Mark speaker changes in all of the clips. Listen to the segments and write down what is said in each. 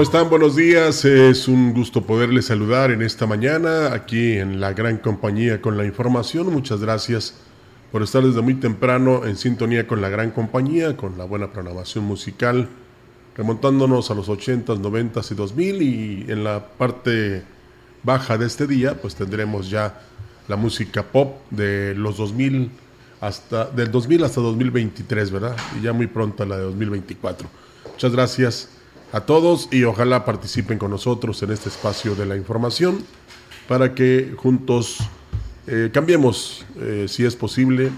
Speaker 1: ¿Cómo están? Buenos días. Es un gusto poderles saludar en esta mañana aquí en la gran compañía con la información. Muchas gracias por estar desde muy temprano en sintonía con la gran compañía, con la buena programación musical, remontándonos a los 80s, 90s y 2000 y en la parte baja de este día pues tendremos ya la música pop de los 2000 hasta del 2000 hasta 2023, ¿verdad? Y ya muy pronto la de 2024. Muchas gracias a todos y ojalá participen con nosotros en este espacio de la información para que juntos eh, cambiemos, eh, si es posible,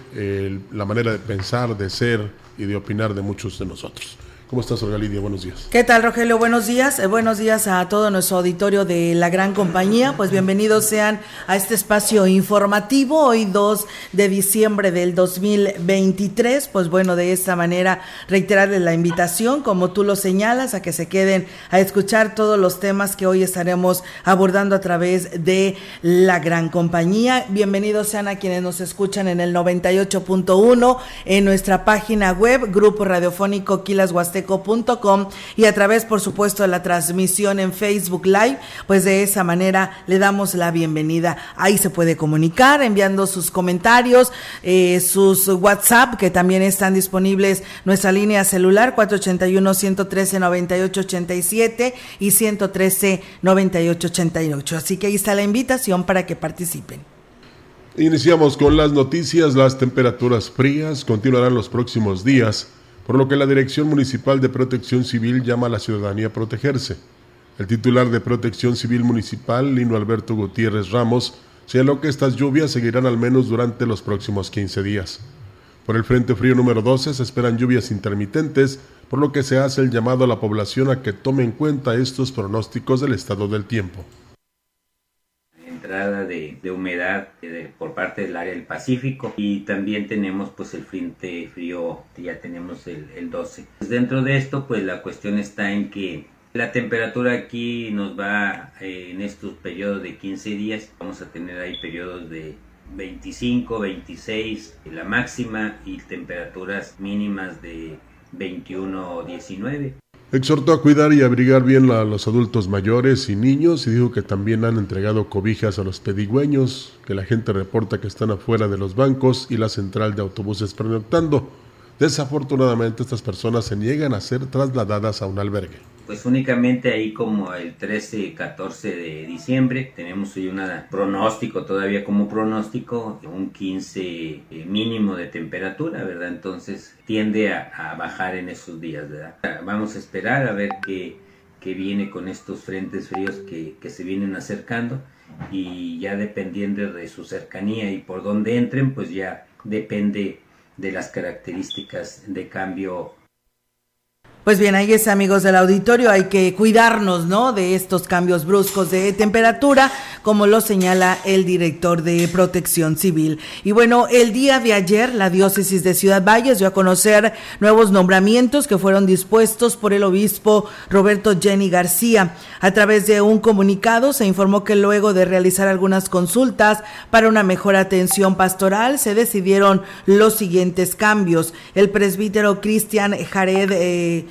Speaker 1: la manera de pensar, de ser y de opinar de muchos de nosotros. ¿Cómo estás, Olga Lidia? Buenos días.
Speaker 2: ¿Qué tal, Rogelio? Buenos días. Eh, buenos días a todo nuestro auditorio de la gran compañía. Pues bienvenidos sean a este espacio informativo, hoy 2 de diciembre del 2023. Pues bueno, de esta manera reiterarles la invitación, como tú lo señalas, a que se queden a escuchar todos los temas que hoy estaremos abordando a través de la gran compañía. Bienvenidos sean a quienes nos escuchan en el 98.1, en nuestra página web, Grupo Radiofónico Quilas Huasteco y a través, por supuesto, de la transmisión en Facebook Live, pues de esa manera le damos la bienvenida. Ahí se puede comunicar enviando sus comentarios, eh, sus WhatsApp, que también están disponibles nuestra línea celular 481-113-9887 y 113-9888. Así que ahí está la invitación para que participen.
Speaker 1: Iniciamos con las noticias. Las temperaturas frías continuarán los próximos días por lo que la Dirección Municipal de Protección Civil llama a la ciudadanía a protegerse. El titular de Protección Civil Municipal, Lino Alberto Gutiérrez Ramos, señaló que estas lluvias seguirán al menos durante los próximos 15 días. Por el Frente Frío número 12 se esperan lluvias intermitentes, por lo que se hace el llamado a la población a que tome en cuenta estos pronósticos del estado del tiempo
Speaker 3: de, humedad por parte del área del Pacífico y también tenemos pues el frente frío, ya tenemos el, 12. Pues, dentro de esto pues la cuestión está en que la temperatura aquí nos va eh, en estos periodos de 15 días, vamos a tener ahí periodos de 25, 26 la máxima y temperaturas mínimas de 21 19.
Speaker 1: Exhortó a cuidar y abrigar bien a los adultos mayores y niños y dijo que también han entregado cobijas a los pedigüeños, que la gente reporta que están afuera de los bancos y la central de autobuses pernoctando. Desafortunadamente estas personas se niegan a ser trasladadas a un albergue
Speaker 3: pues únicamente ahí como el 13, 14 de diciembre tenemos hoy un pronóstico todavía como pronóstico, un 15 eh, mínimo de temperatura, ¿verdad? Entonces tiende a, bajar en esos días, ¿verdad? Vamos a esperar a ver qué, qué viene con estos frentes fríos que, que se vienen acercando y ya dependiendo de su cercanía y por dónde entren, pues ya depende de las características de cambio
Speaker 2: pues bien, ahí es amigos del auditorio, hay que cuidarnos, ¿no? De estos cambios bruscos de temperatura. como lo señala el director de Protección Civil. Y bueno, el día de ayer la diócesis de Ciudad Valles dio a conocer nuevos nombramientos que fueron dispuestos por el obispo Roberto Jenny García. A través de un comunicado se informó que luego de realizar algunas consultas para una mejor atención pastoral se decidieron los siguientes cambios. El presbítero Cristian Jared eh,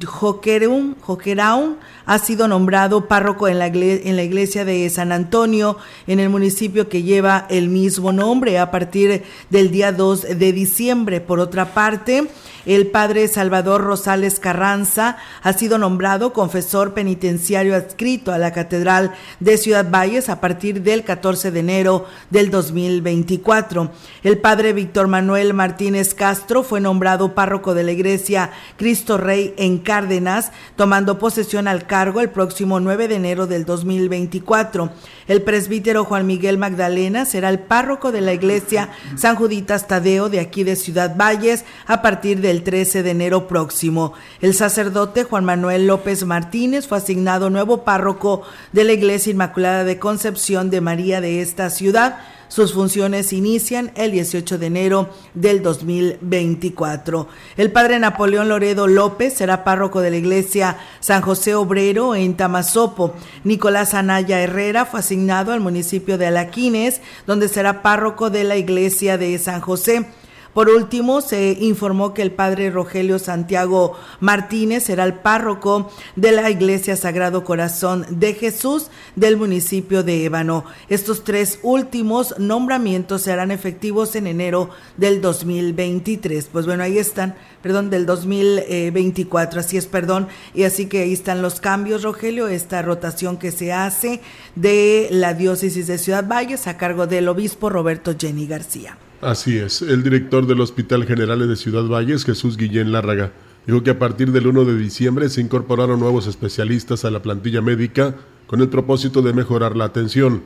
Speaker 2: Joqueraun, ha sido nombrado párroco en la, en la iglesia de San Antonio, en el municipio que lleva el mismo nombre a partir del día 2 de diciembre. Por otra parte, el padre Salvador Rosales Carranza ha sido nombrado confesor penitenciario adscrito a la Catedral de Ciudad Valles a partir del 14 de enero del 2024. El padre Víctor Manuel Martínez Castro fue nombrado párroco de la iglesia Cristo Rey en Cárdenas, tomando posesión al cargo el próximo 9 de enero del 2024. El presbítero Juan Miguel Magdalena será el párroco de la iglesia San Juditas Tadeo de aquí de Ciudad Valles a partir del 13 de enero próximo. El sacerdote Juan Manuel López Martínez fue asignado nuevo párroco de la iglesia Inmaculada de Concepción de María de esta ciudad sus funciones inician el 18 de enero del 2024. El padre Napoleón Loredo López será párroco de la iglesia San José Obrero en Tamazopo. Nicolás Anaya Herrera fue asignado al municipio de Alaquines, donde será párroco de la iglesia de San José. Por último, se informó que el padre Rogelio Santiago Martínez será el párroco de la Iglesia Sagrado Corazón de Jesús del municipio de Ébano. Estos tres últimos nombramientos serán efectivos en enero del 2023. Pues bueno, ahí están, perdón, del 2024, así es, perdón. Y así que ahí están los cambios, Rogelio, esta rotación que se hace de la diócesis de Ciudad Valles a cargo del obispo Roberto Jenny García.
Speaker 1: Así es, el director del Hospital General de Ciudad Valles, Jesús Guillén Lárraga, dijo que a partir del 1 de diciembre se incorporaron nuevos especialistas a la plantilla médica con el propósito de mejorar la atención.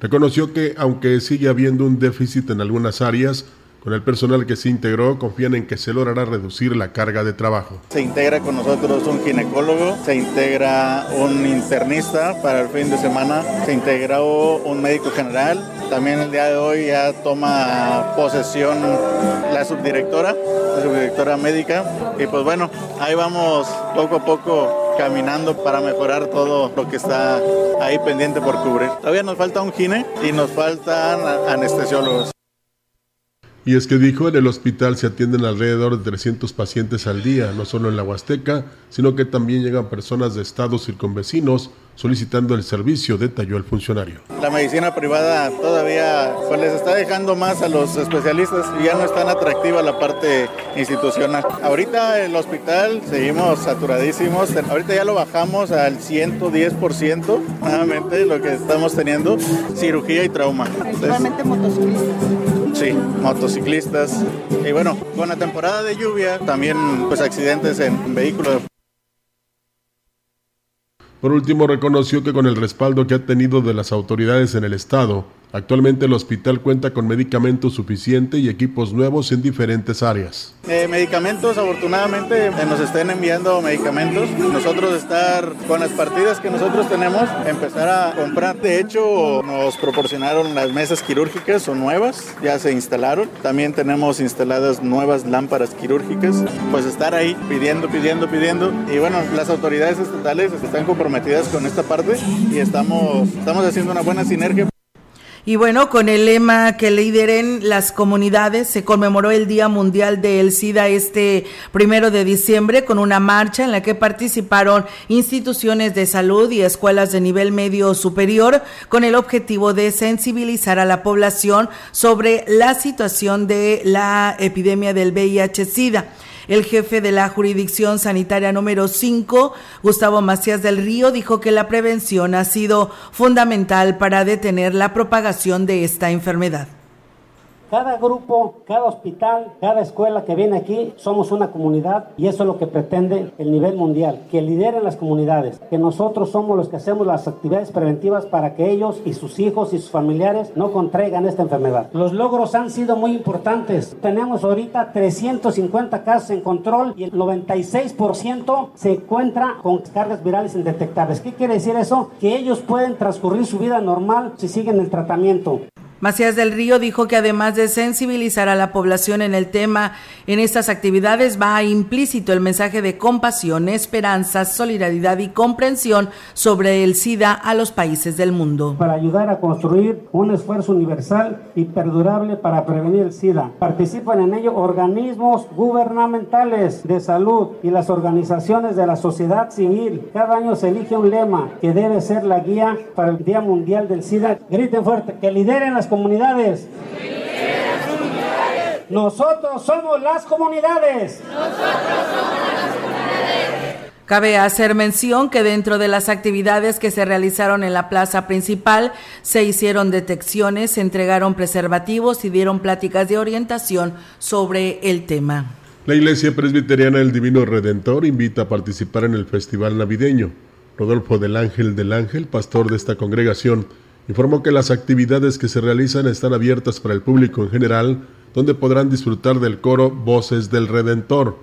Speaker 1: Reconoció que, aunque sigue habiendo un déficit en algunas áreas, con el personal que se integró, confían en que se logrará reducir la carga de trabajo.
Speaker 4: Se integra con nosotros un ginecólogo, se integra un internista para el fin de semana, se integró un médico general. También el día de hoy ya toma posesión la subdirectora, la subdirectora médica. Y pues bueno, ahí vamos poco a poco caminando para mejorar todo lo que está ahí pendiente por cubrir. Todavía nos falta un gine y nos faltan anestesiólogos.
Speaker 1: Y es que dijo, en el hospital se atienden alrededor de 300 pacientes al día, no solo en la Huasteca, sino que también llegan personas de estados circunvecinos solicitando el servicio, detalló el funcionario.
Speaker 4: La medicina privada todavía pues, les está dejando más a los especialistas y ya no es tan atractiva la parte institucional. Ahorita el hospital seguimos saturadísimos, ahorita ya lo bajamos al 110% nuevamente lo que estamos teniendo, cirugía y trauma.
Speaker 2: Principalmente motociclistas.
Speaker 4: Sí, motociclistas. Y bueno, con la temporada de lluvia, también pues accidentes en vehículos.
Speaker 1: Por último, reconoció que con el respaldo que ha tenido de las autoridades en el Estado, Actualmente el hospital cuenta con medicamentos suficientes y equipos nuevos en diferentes áreas.
Speaker 4: Eh, medicamentos, afortunadamente, eh, nos estén enviando medicamentos. Nosotros estar con las partidas que nosotros tenemos, empezar a comprar. De hecho, nos proporcionaron las mesas quirúrgicas, son nuevas, ya se instalaron. También tenemos instaladas nuevas lámparas quirúrgicas. Pues estar ahí pidiendo, pidiendo, pidiendo. Y bueno, las autoridades estatales están comprometidas con esta parte y estamos, estamos haciendo una buena sinergia.
Speaker 2: Y bueno, con el lema que lideren las comunidades, se conmemoró el Día Mundial del SIDA este primero de diciembre con una marcha en la que participaron instituciones de salud y escuelas de nivel medio superior con el objetivo de sensibilizar a la población sobre la situación de la epidemia del VIH-Sida. El jefe de la jurisdicción sanitaria número 5, Gustavo Macías del Río, dijo que la prevención ha sido fundamental para detener la propagación de esta enfermedad
Speaker 5: Cada grupo, cada hospital, cada escuela que viene aquí, somos una comunidad y eso es lo que pretende el nivel mundial, que lideren las comunidades, que nosotros somos los que hacemos las actividades preventivas para que ellos y sus hijos y sus familiares no contraigan esta enfermedad. Los logros han sido muy importantes. Tenemos ahorita 350 casos en control y el 96% se encuentra con cargas virales indetectables. ¿Qué quiere decir eso? Que ellos pueden transcurrir su vida normal si siguen el tratamiento.
Speaker 2: Macías del Río dijo que además de sensibilizar a la población en el tema, en estas actividades va implícito el mensaje de compasión, esperanza, solidaridad y comprensión sobre el SIDA a los países del mundo.
Speaker 5: Para ayudar a construir un esfuerzo universal y perdurable para prevenir el SIDA. Participan en ello organismos gubernamentales de salud y las organizaciones de la sociedad civil. Cada año se elige un lema que debe ser la guía para el Día Mundial del SIDA. Griten fuerte, que lideren las comunidades. Nosotros somos las comunidades.
Speaker 2: Cabe hacer mención que dentro de las actividades que se realizaron en la plaza principal se hicieron detecciones, se entregaron preservativos y dieron pláticas de orientación sobre el tema.
Speaker 1: La Iglesia Presbiteriana del Divino Redentor invita a participar en el Festival Navideño. Rodolfo del Ángel del Ángel, pastor de esta congregación, informó que las actividades que se realizan están abiertas para el público en general, donde podrán disfrutar del coro Voces del Redentor.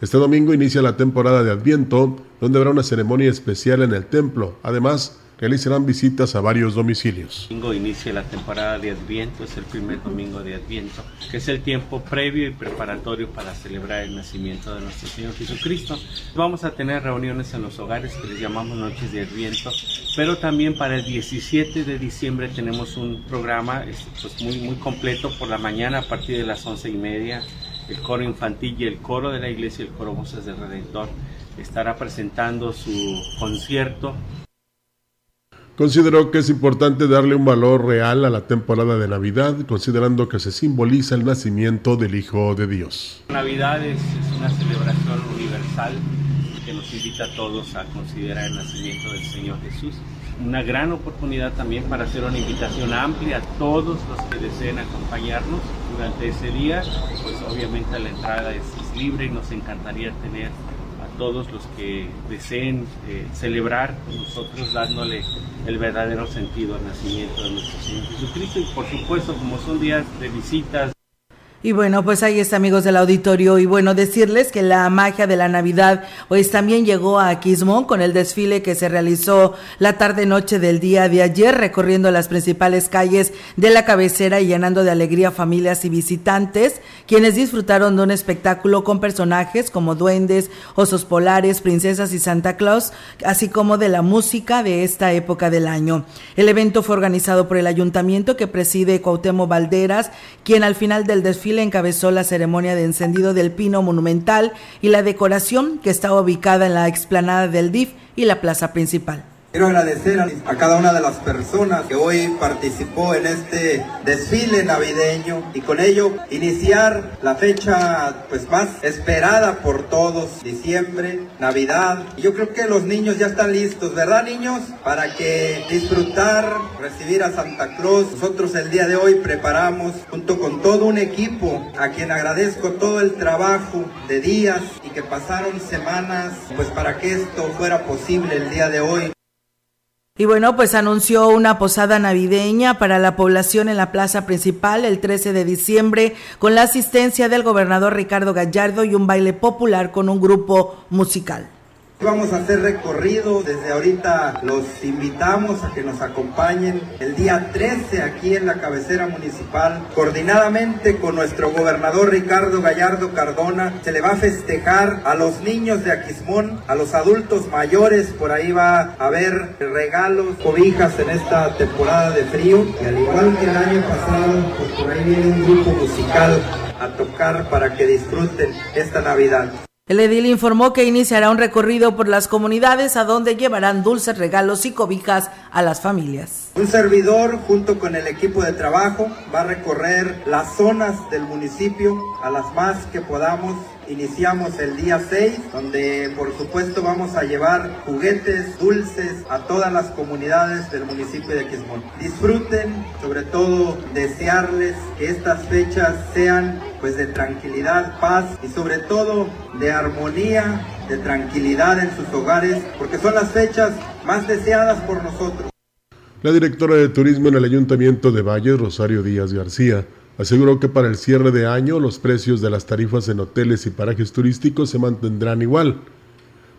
Speaker 1: Este domingo inicia la temporada de Adviento, donde habrá una ceremonia especial en el templo. Además, realizarán visitas a varios domicilios.
Speaker 6: El domingo inicia la temporada de Adviento, es el primer domingo de Adviento, que es el tiempo previo y preparatorio para celebrar el nacimiento de nuestro Señor Jesucristo. Vamos a tener reuniones en los hogares que les llamamos noches de Adviento, pero también para el 17 de diciembre tenemos un programa pues, muy, muy completo por la mañana a partir de las once y media. El coro infantil y el coro de la iglesia, el coro Voces del Redentor, estará presentando su concierto
Speaker 1: Consideró que es importante darle un valor real a la temporada de Navidad, considerando que se simboliza el nacimiento del Hijo de Dios.
Speaker 6: Navidad es, una celebración universal que nos invita a todos a considerar el nacimiento del Señor Jesús. Una gran oportunidad también para hacer una invitación amplia a todos los que deseen acompañarnos durante ese día. Pues obviamente la entrada es libre y nos encantaría tener todos los que deseen eh, celebrar con nosotros, dándole el verdadero sentido al nacimiento de nuestro Señor Jesucristo. Y por supuesto, como son días de visitas,
Speaker 2: y bueno, pues ahí está, amigos del auditorio. Y bueno, decirles que la magia de la Navidad, pues también llegó a Quismón con el desfile que se realizó la tarde-noche del día de ayer, recorriendo las principales calles de la cabecera y llenando de alegría familias y visitantes, quienes disfrutaron de un espectáculo con personajes como duendes, osos polares, princesas y Santa Claus, así como de la música de esta época del año. El evento fue organizado por el ayuntamiento que preside Cuauhtémoc Valderas, quien al final del desfile encabezó la ceremonia de encendido del pino monumental y la decoración que estaba ubicada en la explanada del DIF y la plaza principal.
Speaker 7: Quiero agradecer a, cada una de las personas que hoy participó en este desfile navideño y con ello iniciar la fecha pues más esperada por todos, diciembre, Navidad. Yo creo que los niños ya están listos, ¿verdad niños? Para que disfrutar, recibir a Santa Claus. Nosotros el día de hoy preparamos junto con todo un equipo a quien agradezco todo el trabajo de días y que pasaron semanas pues para que esto fuera posible el día de hoy.
Speaker 2: Y bueno, pues anunció una posada navideña para la población en la plaza principal el 13 de diciembre con la asistencia del gobernador Ricardo Gallardo y un baile popular con un grupo musical.
Speaker 7: Vamos a hacer recorrido, desde ahorita los invitamos a que nos acompañen el día 13 aquí en la cabecera municipal, coordinadamente con nuestro gobernador Ricardo Gallardo Cardona. Se le va a festejar a los niños de Aquismón, a los adultos mayores, por ahí va a haber regalos, cobijas en esta temporada de frío. Y al igual que el año pasado, pues por ahí viene un grupo musical a tocar para que disfruten esta Navidad.
Speaker 2: El edil informó que iniciará un recorrido por las comunidades a donde llevarán dulces, regalos y cobijas a las familias.
Speaker 7: Un servidor junto con el equipo de trabajo va a recorrer las zonas del municipio a las más que podamos Iniciamos el día 6, donde por supuesto vamos a llevar juguetes, dulces a todas las comunidades del municipio de Quismón. Disfruten, sobre todo desearles que estas fechas sean pues de tranquilidad, paz y sobre todo de armonía, de tranquilidad en sus hogares, porque son las fechas más deseadas por nosotros.
Speaker 1: La directora de Turismo en el Ayuntamiento de Valle, Rosario Díaz García, aseguró que para el cierre de año los precios de las tarifas en hoteles y parajes turísticos se mantendrán igual.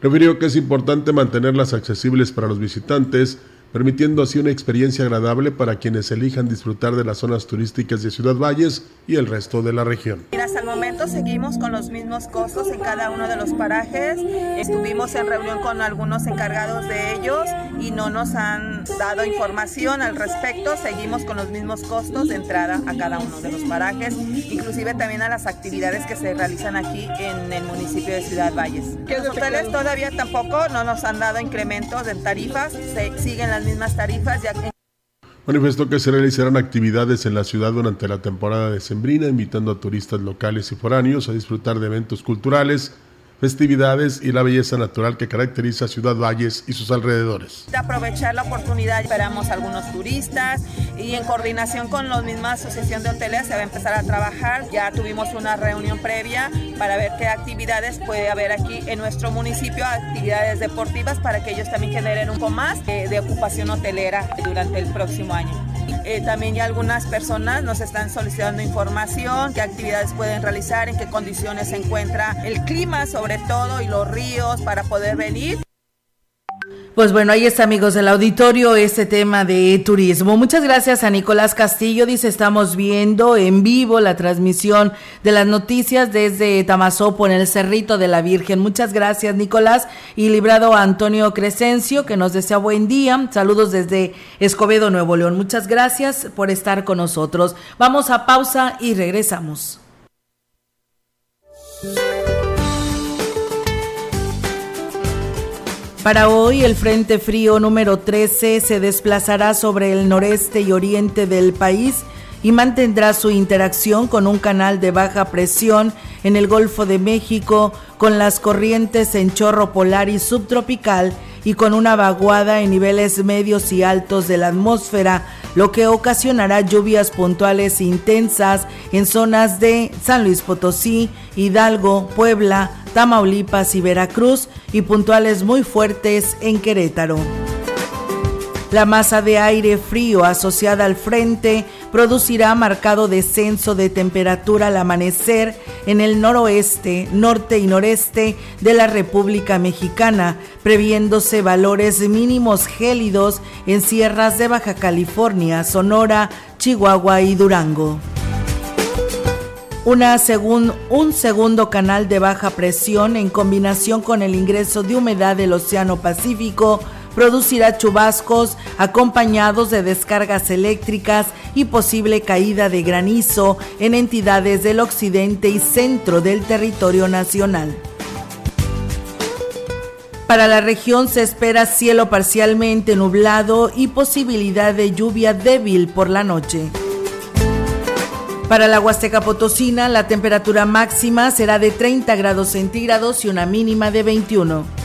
Speaker 1: Refirió que es importante mantenerlas accesibles para los visitantes permitiendo así una experiencia agradable para quienes elijan disfrutar de las zonas turísticas de Ciudad Valles y el resto de la región.
Speaker 8: hasta el momento seguimos con los mismos costos en cada uno de los parajes. Estuvimos en reunión con algunos encargados de ellos y no nos han dado información al respecto. Seguimos con los mismos costos de entrada a cada uno de los parajes, inclusive también a las actividades que se realizan aquí en el municipio de Ciudad Valles. Los hoteles todavía tampoco no nos han dado incrementos en tarifas, se siguen las mismas tarifas.
Speaker 1: Manifestó que se realizarán actividades en la ciudad durante la temporada de Sembrina, invitando a turistas locales y foráneos a disfrutar de eventos culturales, festividades y la belleza natural que caracteriza Ciudad Valles y sus alrededores.
Speaker 8: De aprovechar la oportunidad, esperamos algunos turistas y en coordinación con la misma asociación de hoteles se va a empezar a trabajar. Ya tuvimos una reunión previa para ver qué actividades puede haber aquí en nuestro municipio, actividades deportivas para que ellos también generen un poco más de, de ocupación hotelera durante el próximo año. Eh, también ya algunas personas nos están solicitando información, qué actividades pueden realizar, en qué condiciones se encuentra el clima sobre todo y los ríos para poder venir.
Speaker 2: Pues bueno, ahí está amigos del auditorio este tema de turismo. Muchas gracias a Nicolás Castillo. Dice, estamos viendo en vivo la transmisión de las noticias desde Tamazopo en el Cerrito de la Virgen. Muchas gracias Nicolás y librado a Antonio Crescencio que nos desea buen día. Saludos desde Escobedo, Nuevo León. Muchas gracias por estar con nosotros. Vamos a pausa y regresamos. Para hoy, el Frente Frío número 13 se desplazará sobre el noreste y oriente del país y mantendrá su interacción con un canal de baja presión en el Golfo de México, con las corrientes en chorro polar y subtropical y con una vaguada en niveles medios y altos de la atmósfera, lo que ocasionará lluvias puntuales intensas en zonas de San Luis Potosí, Hidalgo, Puebla, Tamaulipas y Veracruz y puntuales muy fuertes en Querétaro. La masa de aire frío asociada al frente producirá marcado descenso de temperatura al amanecer en el noroeste, norte y noreste de la República Mexicana, previéndose valores mínimos gélidos en sierras de Baja California, Sonora, Chihuahua y Durango. Una un segundo canal de baja presión en combinación con el ingreso de humedad del Océano Pacífico producirá chubascos acompañados de descargas eléctricas y posible caída de granizo en entidades del occidente y centro del territorio nacional. Para la región se espera cielo parcialmente nublado y posibilidad de lluvia débil por la noche. Para la Huasteca Potosina, la temperatura máxima será de 30 grados centígrados y una mínima de 21.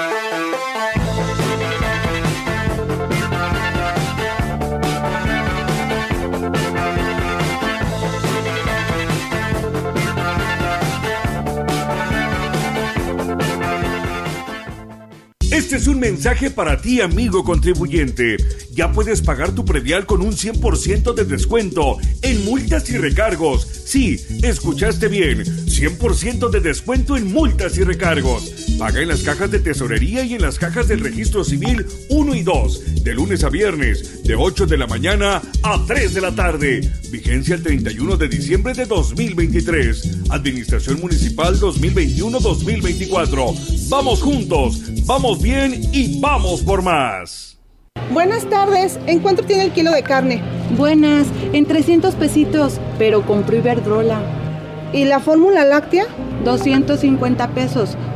Speaker 9: es un mensaje para ti, amigo contribuyente. Ya puedes pagar tu predial con un 100% de descuento en multas y recargos. Sí, escuchaste bien. 100% de descuento en multas y recargos. Paga en las cajas de tesorería y en las cajas del registro civil 1 y 2, de lunes a viernes, de 8 de la mañana a 3 de la tarde. Vigencia el 31 de diciembre de 2023. Administración Municipal 2021-2024. Vamos juntos, vamos bien y vamos por más.
Speaker 10: Buenas tardes, ¿en cuánto tiene el kilo de carne?
Speaker 11: Buenas, en 300 pesitos, pero compró Iberdrola.
Speaker 10: ¿Y la fórmula láctea?
Speaker 11: 250 pesos,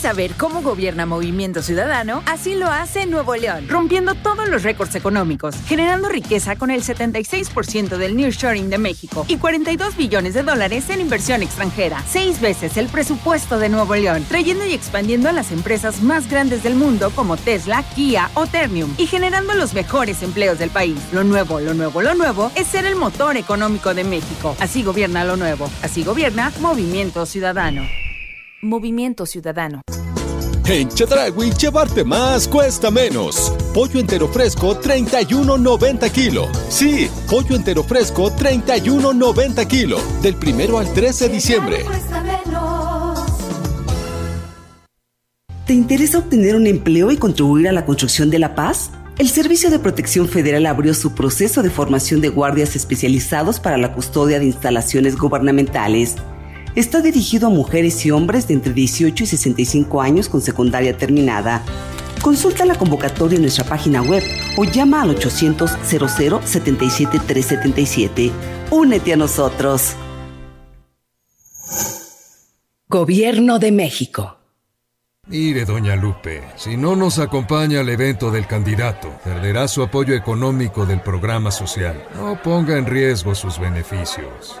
Speaker 12: saber cómo gobierna Movimiento Ciudadano, así lo hace Nuevo León, rompiendo todos los récords económicos, generando riqueza con el 76% del nearshoring de México y 42 billones de dólares en inversión extranjera, seis veces el presupuesto de Nuevo León, trayendo y expandiendo a las empresas más grandes del mundo como Tesla, Kia o Ternium y generando los mejores empleos del país. Lo nuevo, lo nuevo, lo nuevo es ser el motor económico de México. Así gobierna lo nuevo, así gobierna Movimiento Ciudadano. Movimiento Ciudadano.
Speaker 13: En Chedragui, llevarte más cuesta menos. Pollo entero fresco, 31.90 kilo. Sí, pollo entero fresco, 31.90 kilo. Del primero al 13 de diciembre.
Speaker 14: ¿Te interesa obtener un empleo y contribuir a la construcción de la paz? El Servicio de Protección Federal abrió su proceso de formación de guardias especializados para la custodia de instalaciones gubernamentales Está dirigido a mujeres y hombres de entre 18 y 65 años con secundaria terminada. Consulta la convocatoria en nuestra página web o llama al 800 00 77 377. Únete a nosotros.
Speaker 15: Gobierno de México.
Speaker 16: Mire, doña Lupe, si no nos acompaña al evento del candidato, perderá su apoyo económico del programa social. No ponga en riesgo sus beneficios.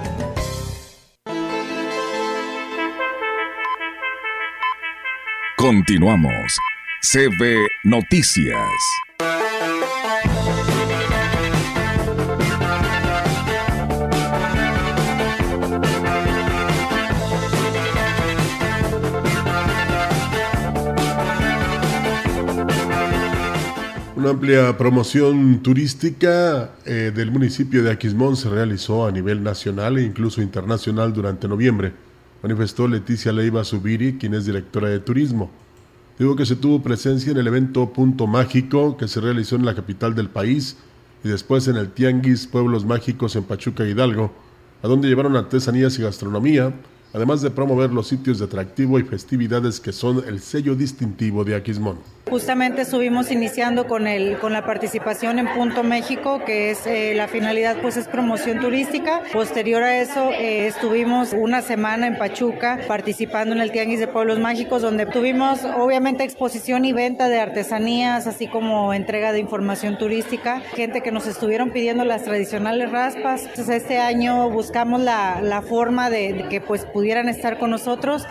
Speaker 17: Continuamos. CB Noticias.
Speaker 1: Una amplia promoción turística eh, del municipio de Aquismón se realizó a nivel nacional e incluso internacional durante noviembre manifestó Leticia Leiva Subiri, quien es directora de turismo. Digo que se tuvo presencia en el evento Punto Mágico que se realizó en la capital del país y después en el Tianguis Pueblos Mágicos en Pachuca Hidalgo, a donde llevaron artesanías y gastronomía, además de promover los sitios de atractivo y festividades que son el sello distintivo de Aquismón.
Speaker 18: Justamente estuvimos iniciando con el con la participación en Punto México, que es eh, la finalidad pues es promoción turística. Posterior a eso eh, estuvimos una semana en Pachuca participando en el Tianguis de Pueblos Mágicos, donde tuvimos obviamente exposición y venta de artesanías, así como entrega de información turística, gente que nos estuvieron pidiendo las tradicionales raspas. Entonces este año buscamos la, la forma de, de que pues pudieran estar con nosotros.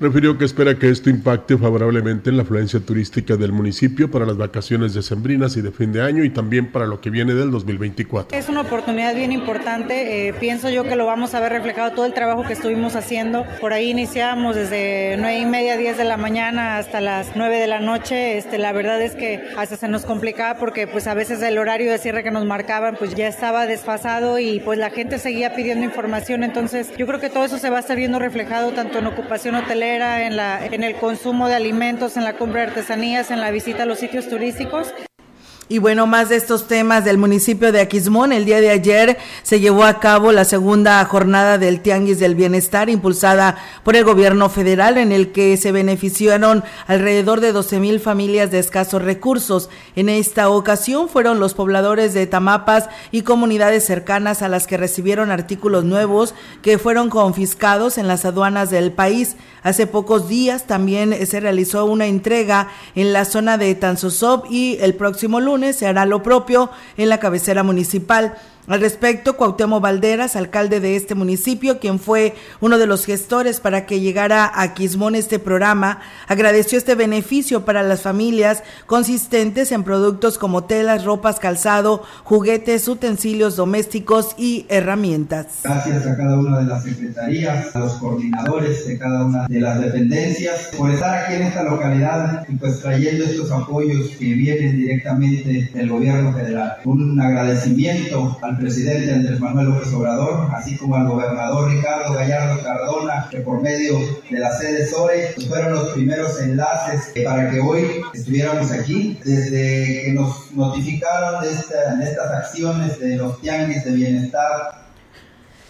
Speaker 1: Refirió que espera que esto impacte favorablemente en la afluencia turística del municipio para las vacaciones decembrinas y de fin de año y también para lo que viene del 2024.
Speaker 18: Es una oportunidad bien importante. Eh, pienso yo que lo vamos a ver reflejado todo el trabajo que estuvimos haciendo. Por ahí iniciamos desde nueve y media, 10 de la mañana hasta las 9 de la noche. Este, la verdad es que hasta se nos complicaba porque pues a veces el horario de cierre que nos marcaban pues ya estaba desfasado y pues la gente seguía pidiendo información. Entonces yo creo que todo eso se va a estar viendo reflejado tanto en ocupación hotelera en, la, en el consumo de alimentos, en la compra de artesanías, en la visita a los sitios turísticos.
Speaker 2: Y bueno, más de estos temas del municipio de Aquismón. El día de ayer se llevó a cabo la segunda jornada del Tianguis del Bienestar impulsada por el gobierno federal en el que se beneficiaron alrededor de 12 mil familias de escasos recursos. En esta ocasión fueron los pobladores de Tamapas y comunidades cercanas a las que recibieron artículos nuevos que fueron confiscados en las aduanas del país. Hace pocos días también se realizó una entrega en la zona de Tanzosop y el próximo lunes se hará lo propio en la cabecera municipal. Al respecto, Cuauhtémoc Valderas, alcalde de este municipio, quien fue uno de los gestores para que llegara a Quismón este programa, agradeció este beneficio para las familias consistentes en productos como telas, ropas, calzado, juguetes, utensilios domésticos y herramientas.
Speaker 7: Gracias a cada una de las secretarías, a los coordinadores de cada una de las dependencias por estar aquí en esta localidad y pues trayendo estos apoyos que vienen directamente del gobierno federal. Un agradecimiento al presidente Andrés Manuel López Obrador, así como al gobernador Ricardo Gallardo Cardona, que por medio de la sede SORE pues, fueron los primeros enlaces para que hoy estuviéramos aquí. Desde que nos notificaron de, de estas acciones de los tianguis de bienestar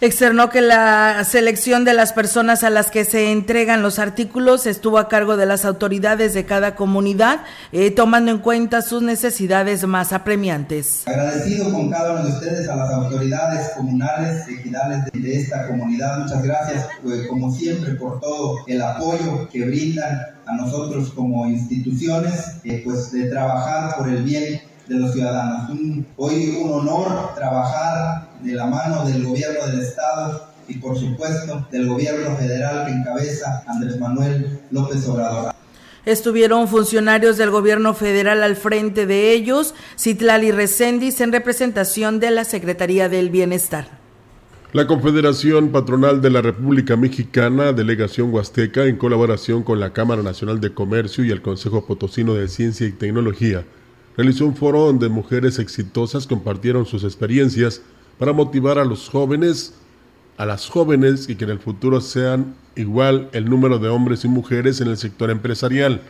Speaker 2: Externó que la selección de las personas a las que se entregan los artículos estuvo a cargo de las autoridades de cada comunidad, eh, tomando en cuenta sus necesidades más apremiantes.
Speaker 7: Agradecido con cada uno de ustedes a las autoridades comunales, ejidales de, de esta comunidad. Muchas gracias, pues, como siempre, por todo el apoyo que brindan a nosotros como instituciones, eh, pues de trabajar por el bien de los ciudadanos. Un, hoy un honor trabajar de la mano del gobierno del Estado y por supuesto del gobierno federal que encabeza Andrés Manuel López Obrador.
Speaker 2: Estuvieron funcionarios del gobierno federal al frente de ellos, Citlali Recendis en representación de la Secretaría del Bienestar.
Speaker 1: La Confederación Patronal de la República Mexicana, Delegación Huasteca, en colaboración con la Cámara Nacional de Comercio y el Consejo Potosino de Ciencia y Tecnología, realizó un foro donde mujeres exitosas compartieron sus experiencias para motivar a los jóvenes, a las jóvenes y que en el futuro sean igual el número de hombres y mujeres en el sector empresarial.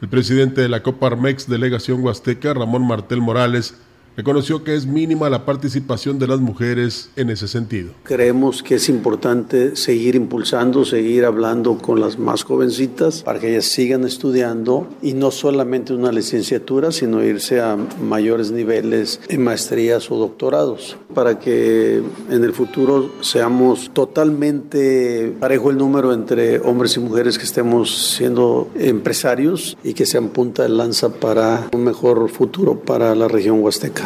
Speaker 1: El presidente de la Coparmex Delegación Huasteca, Ramón Martel Morales, reconoció que es mínima la participación de las mujeres en ese sentido.
Speaker 19: Creemos que es importante seguir impulsando, seguir hablando con las más jovencitas para que ellas sigan estudiando y no solamente una licenciatura, sino irse a mayores niveles en maestrías o doctorados, para que en el futuro seamos totalmente parejo el número entre hombres y mujeres que estemos siendo empresarios y que sean punta de lanza para un mejor futuro para la región huasteca.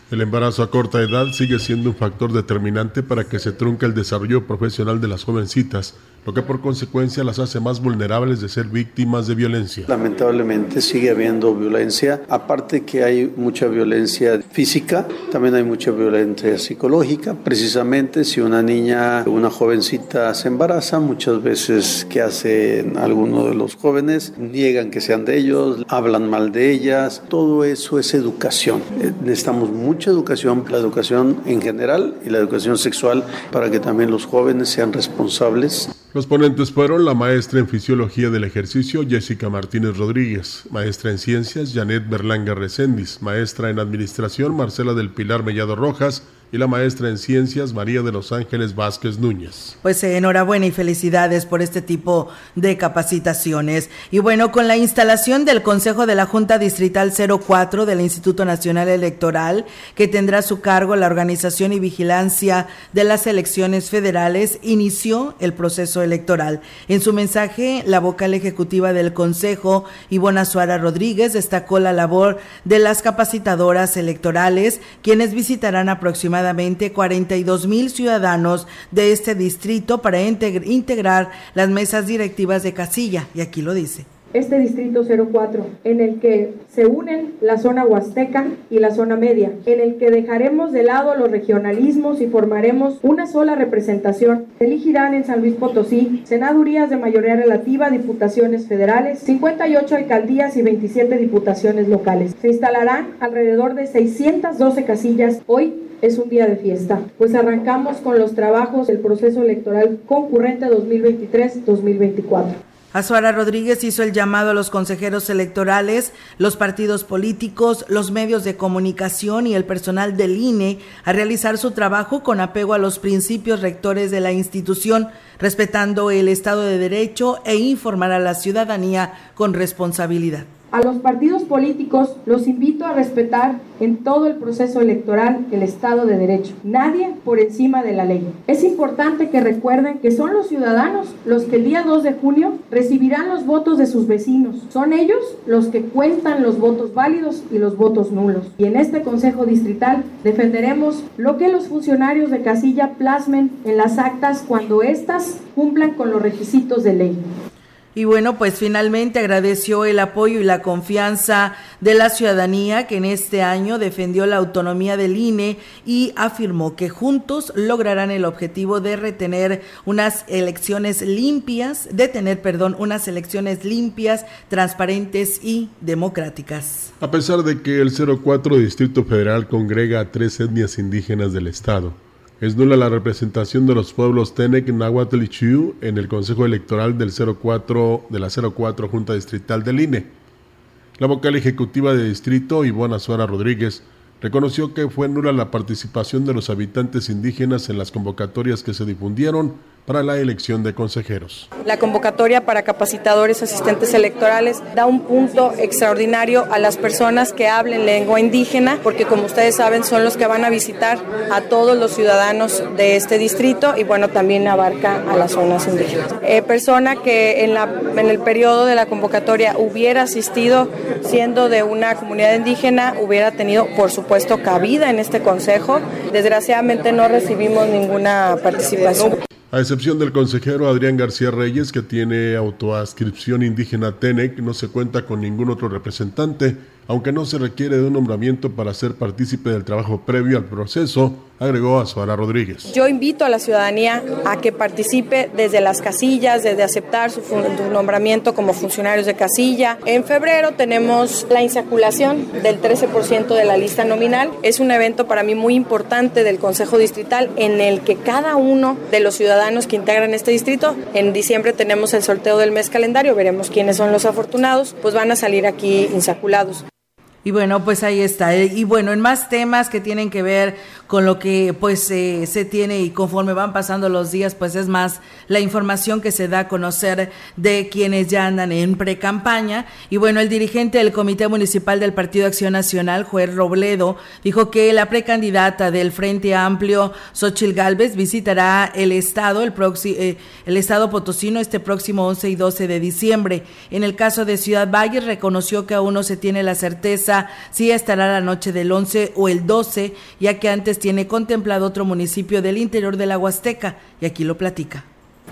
Speaker 1: El embarazo a corta edad sigue siendo un factor determinante para que se trunque el desarrollo profesional de las jovencitas, lo que por consecuencia las hace más vulnerables de ser víctimas de violencia.
Speaker 19: Lamentablemente sigue habiendo violencia, aparte que hay mucha violencia física, también hay mucha violencia psicológica. Precisamente si una niña, una jovencita se embaraza, muchas veces que hacen algunos de los jóvenes, niegan que sean de ellos, hablan mal de ellas, todo eso es educación. Eh, necesitamos mucha educación, la educación en general y la educación sexual para que también los jóvenes sean responsables.
Speaker 1: Los ponentes fueron la maestra en Fisiología del Ejercicio Jessica Martínez Rodríguez, maestra en Ciencias Janet Berlanga Recendis, maestra en Administración Marcela del Pilar Mellado Rojas y la maestra en ciencias María de los Ángeles Vázquez Núñez.
Speaker 2: Pues eh, enhorabuena y felicidades por este tipo de capacitaciones. Y bueno, con la instalación del Consejo de la Junta Distrital 04 del Instituto Nacional Electoral, que tendrá a su cargo la organización y vigilancia de las elecciones federales, inició el proceso electoral. En su mensaje, la vocal ejecutiva del Consejo, Ivona Suara Rodríguez, destacó la labor de las capacitadoras electorales, quienes visitarán aproximadamente aproximadamente 42 mil ciudadanos de este distrito para integrar las mesas directivas de casilla, y aquí lo dice
Speaker 20: este distrito 04, en el que se unen la zona huasteca y la zona media, en el que dejaremos de lado los regionalismos y formaremos una sola representación. Se elegirán en San Luis Potosí senadurías de mayoría relativa, diputaciones federales, 58 alcaldías y 27 diputaciones locales. Se instalarán alrededor de 612 casillas. Hoy es un día de fiesta, pues arrancamos con los trabajos del proceso electoral concurrente 2023-2024.
Speaker 2: Azuara Rodríguez hizo el llamado a los consejeros electorales, los partidos políticos, los medios de comunicación y el personal del INE a realizar su trabajo con apego a los principios rectores de la institución, respetando el Estado de Derecho e informar a la ciudadanía con responsabilidad.
Speaker 20: A los partidos políticos los invito a respetar en todo el proceso electoral el Estado de Derecho. Nadie por encima de la ley. Es importante que recuerden que son los ciudadanos los que el día 2 de junio recibirán los votos de sus vecinos. Son ellos los que cuentan los votos válidos y los votos nulos. Y en este Consejo Distrital defenderemos lo que los funcionarios de casilla plasmen en las actas cuando éstas cumplan con los requisitos de ley.
Speaker 2: Y bueno, pues finalmente agradeció el apoyo y la confianza de la ciudadanía que en este año defendió la autonomía del INE y afirmó que juntos lograrán el objetivo de retener unas elecciones limpias, de tener, perdón, unas elecciones limpias, transparentes y democráticas.
Speaker 1: A pesar de que el 04 Distrito Federal congrega a tres etnias indígenas del estado, es nula la representación de los pueblos Tenec, Nahuatl y Chiu en el Consejo Electoral del 04 de la 04 Junta Distrital del INE. La vocal ejecutiva de distrito, Ivona Suara Rodríguez, reconoció que fue nula la participación de los habitantes indígenas en las convocatorias que se difundieron para la elección de consejeros.
Speaker 21: La convocatoria para capacitadores asistentes electorales da un punto extraordinario a las personas que hablen lengua indígena, porque como ustedes saben son los que van a visitar a todos los ciudadanos de este distrito y bueno, también abarca a las zonas indígenas. Eh, persona que en, la, en el periodo de la convocatoria hubiera asistido siendo de una comunidad indígena, hubiera tenido por supuesto cabida en este consejo. Desgraciadamente no recibimos ninguna participación.
Speaker 1: A excepción del consejero Adrián García Reyes, que tiene autoascripción indígena TENEC, no se cuenta con ningún otro representante, aunque no se requiere de un nombramiento para ser partícipe del trabajo previo al proceso, agregó Azuara Rodríguez.
Speaker 21: Yo invito a la ciudadanía a que participe desde las casillas, desde aceptar su, nombramiento como funcionarios de casilla. En febrero tenemos la insaculación del 13% de la lista nominal. Es un evento para mí muy importante del Consejo Distrital en el que cada uno de los ciudadanos que integran este distrito, en diciembre tenemos el sorteo del mes calendario, veremos quiénes son los afortunados, pues van a salir aquí insaculados.
Speaker 2: Y bueno, pues ahí está. Y bueno, en más temas que tienen que ver con lo que pues eh, se tiene y conforme van pasando los días, pues es más la información que se da a conocer de quienes ya andan en pre-campaña. Y bueno, el dirigente del Comité Municipal del Partido Acción Nacional, Juez Robledo, dijo que la precandidata del Frente Amplio, Xochil Gálvez, visitará el estado, el, eh, el estado potosino este próximo 11 y 12 de diciembre. En el caso de Ciudad Valle, reconoció que aún no se tiene la certeza si estará la noche del 11 o el 12, ya que antes tiene contemplado otro municipio del interior de la Huasteca y aquí lo platica.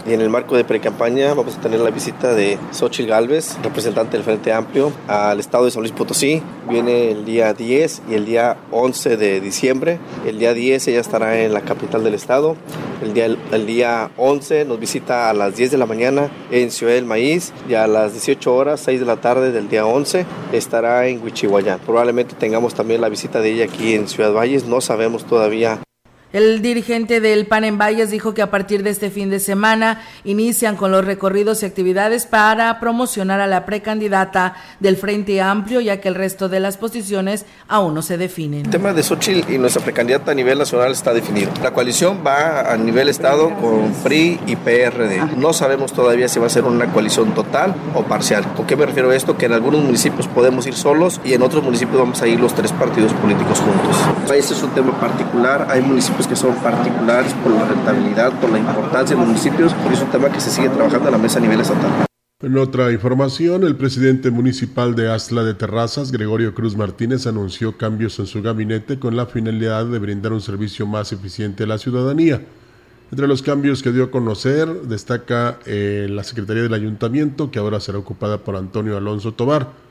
Speaker 22: Y en el marco de pre-campaña vamos a tener la visita de Xochitl Galvez, representante del Frente Amplio, al estado de San Luis Potosí. Viene el día 10 y el día 11 de diciembre. El día 10 ella estará en la capital del estado. El día, el día 11 nos visita a las 10 de la mañana en Ciudad del Maíz y a las 18 horas, 6 de la tarde del día 11, estará en Huichihuayán. Probablemente tengamos también la visita de ella aquí en Ciudad Valles. No sabemos todavía
Speaker 2: El dirigente del PAN en Valles dijo que a partir de este fin de semana inician con los recorridos y actividades para promocionar a la precandidata del Frente Amplio, ya que el resto de las posiciones aún no se definen.
Speaker 22: El tema de Xochitl y nuestra precandidata a nivel nacional está definido. La coalición va a nivel Estado con PRI y PRD. No sabemos todavía si va a ser una coalición total o parcial. ¿Con qué me refiero a esto? Que en algunos municipios podemos ir solos y en otros municipios vamos a ir los tres partidos políticos juntos. Este es un tema particular. Hay municipios que son particulares por la rentabilidad, por la importancia de municipios, y es un tema que se sigue trabajando en la mesa a nivel estatal.
Speaker 1: En otra información, el presidente municipal de Asla de Terrazas, Gregorio Cruz Martínez, anunció cambios en su gabinete con la finalidad de brindar un servicio más eficiente a la ciudadanía. Entre los cambios que dio a conocer, destaca eh, la Secretaría del Ayuntamiento, que ahora será ocupada por Antonio Alonso Tobar.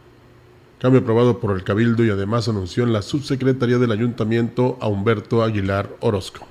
Speaker 1: Cambio aprobado por el Cabildo y además anunció en la Subsecretaría del Ayuntamiento a Humberto Aguilar Orozco.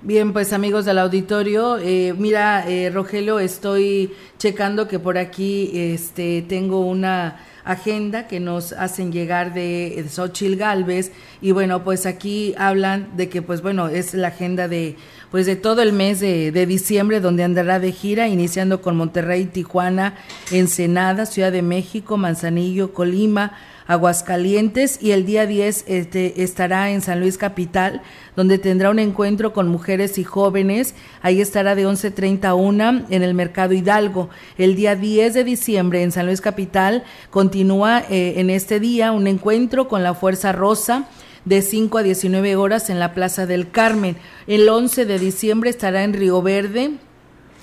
Speaker 2: Bien, pues amigos del auditorio, eh, mira, eh, Rogelio, estoy checando que por aquí este, tengo una agenda que nos hacen llegar de, Xochil Galvez y bueno, pues aquí hablan de que pues bueno, es la agenda de pues de todo el mes de, diciembre donde andará de gira, iniciando con Monterrey, Tijuana, Ensenada, Ciudad de México, Manzanillo, Colima, Aguascalientes y el día 10 este, estará en San Luis Capital, donde tendrá un encuentro con mujeres y jóvenes. Ahí estará de 11.30 a 1 en el Mercado Hidalgo. El día 10 de diciembre en San Luis Capital continúa eh, en este día un encuentro con la Fuerza Rosa de 5 a 19 horas en la Plaza del Carmen. El 11 de diciembre estará en Río Verde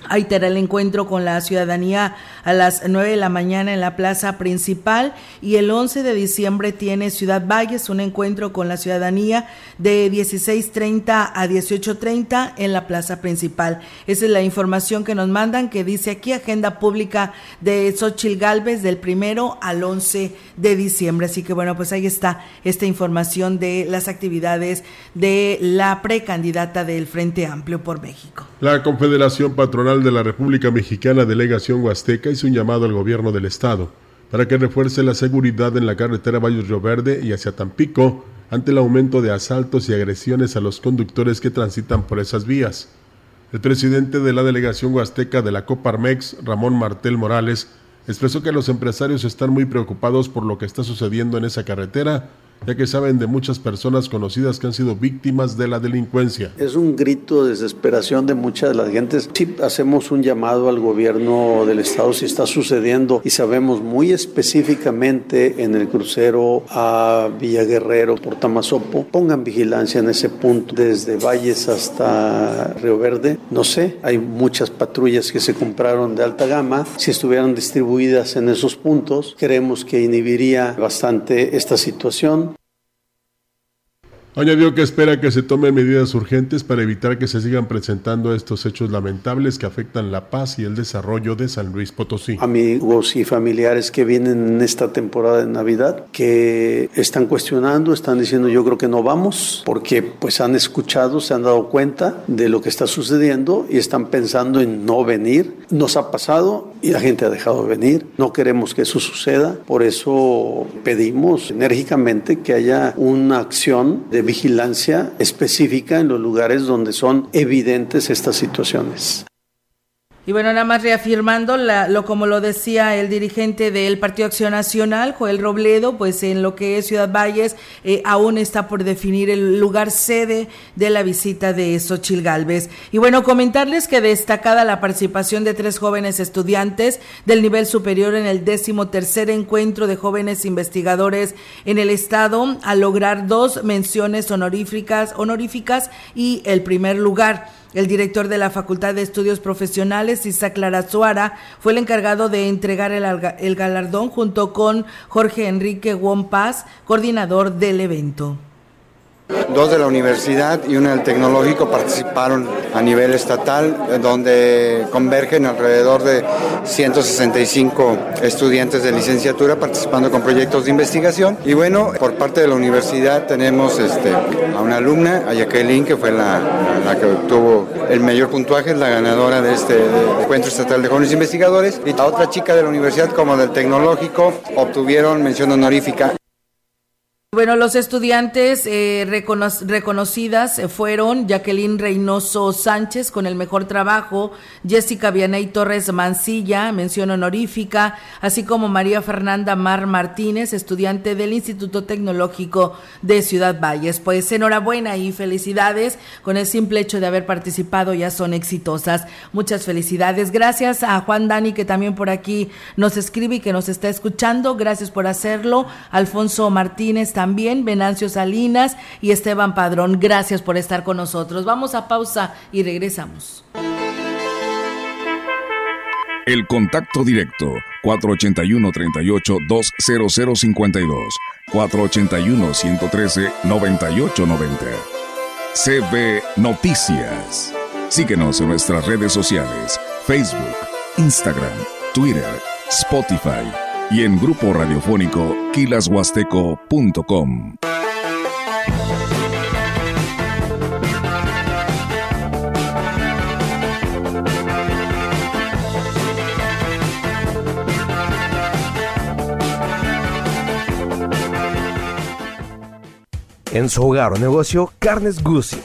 Speaker 2: Ahí tendrá el encuentro con la ciudadanía a las 9 de la mañana en la plaza principal y el 11 de diciembre tiene Ciudad Valles un encuentro con la ciudadanía de 16.30 a 18.30 en la plaza principal. Esa es la información que nos mandan que dice aquí agenda pública de Xochil Galvez del primero al 11 de diciembre. Así que bueno, pues ahí está esta información de las actividades de la precandidata del Frente Amplio por México.
Speaker 1: La Confederación Patronal de la República Mexicana Delegación Huasteca hizo un llamado al gobierno del estado para que refuerce la seguridad en la carretera Valles Río Verde y hacia Tampico ante el aumento de asaltos y agresiones a los conductores que transitan por esas vías. El presidente de la delegación huasteca de la Coparmex, Ramón Martel Morales, expresó que los empresarios están muy preocupados por lo que está sucediendo en esa carretera ya que saben de muchas personas conocidas que han sido víctimas de la delincuencia.
Speaker 19: Es un grito de desesperación de muchas de las gentes. Sí, hacemos un llamado al gobierno del estado si está sucediendo y sabemos muy específicamente en el crucero a Villaguerrero por Tamazopo, pongan vigilancia en ese punto, desde Valles hasta Río Verde. No sé, hay muchas patrullas que se compraron de alta gama. Si estuvieran distribuidas en esos puntos, creemos que inhibiría bastante esta situación.
Speaker 1: Añadió que espera que se tomen medidas urgentes para evitar que se sigan presentando estos hechos lamentables que afectan la paz y el desarrollo de San Luis Potosí.
Speaker 19: Amigos y familiares que vienen en esta temporada de Navidad que están cuestionando, están diciendo yo creo que no vamos porque pues han escuchado, se han dado cuenta de lo que está sucediendo y están pensando en no venir. Nos ha pasado y la gente ha dejado de venir. No queremos que eso suceda, por eso pedimos enérgicamente que haya una acción de vigilancia específica en los lugares donde son evidentes estas situaciones.
Speaker 2: Y bueno, nada más reafirmando la, lo como lo decía el dirigente del Partido Acción Nacional, Joel Robledo, pues en lo que es Ciudad Valles eh, aún está por definir el lugar sede de la visita de Xochil Galvez. Y bueno, comentarles que destacada la participación de tres jóvenes estudiantes del nivel superior en el décimo tercer encuentro de jóvenes investigadores en el estado, a lograr dos menciones honoríficas, honoríficas y el primer lugar. El director de la Facultad de Estudios Profesionales, Isaac Suara, fue el encargado de entregar el, galardón junto con Jorge Enrique Paz, coordinador del evento.
Speaker 23: Dos de la universidad y una del tecnológico participaron a nivel estatal, donde convergen alrededor de 165 estudiantes de licenciatura participando con proyectos de investigación. Y bueno, por parte de la universidad tenemos este, a una alumna, a Jacqueline, que fue la, que obtuvo el mayor puntuaje, la ganadora de este encuentro estatal de jóvenes investigadores. Y a otra chica de la universidad como del tecnológico obtuvieron mención honorífica
Speaker 2: Bueno, los estudiantes eh, reconocidas eh, fueron Jacqueline Reynoso Sánchez con el mejor trabajo, Jessica Vianey Torres Mancilla, mención honorífica, así como María Fernanda Mar Martínez, estudiante del Instituto Tecnológico de Ciudad Valles. Pues enhorabuena y felicidades con el simple hecho de haber participado, ya son exitosas. Muchas felicidades. Gracias a Juan Dani que también por aquí nos escribe y que nos está escuchando. Gracias por hacerlo. Alfonso Martínez también también Venancio Salinas y Esteban Padrón. Gracias por estar con nosotros. Vamos a pausa y regresamos.
Speaker 17: El contacto directo 481 38 20052 481 113 9890. CB Noticias. Síguenos en nuestras redes sociales: Facebook, Instagram, Twitter, Spotify y en grupo radiofónico kilashuasteco.com.
Speaker 24: En su hogar o negocio, Carnes Guzzi.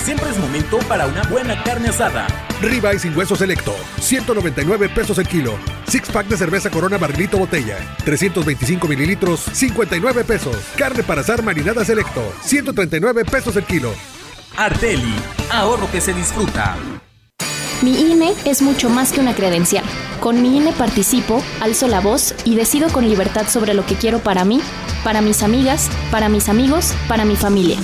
Speaker 25: siempre es momento para una buena carne asada
Speaker 26: Riba y sin hueso selecto, 199 pesos el kilo. Six pack de cerveza Corona barrilito botella, 325 mililitros, 59 pesos. Carne para asar marinada selecto, 139 pesos el kilo.
Speaker 25: Arteli, ahorro que se disfruta.
Speaker 27: Mi INE es mucho más que una credencial. Con mi INE participo, alzo la voz y decido con libertad sobre lo que quiero para mí, para mis amigas, para mis amigos, para mi familia.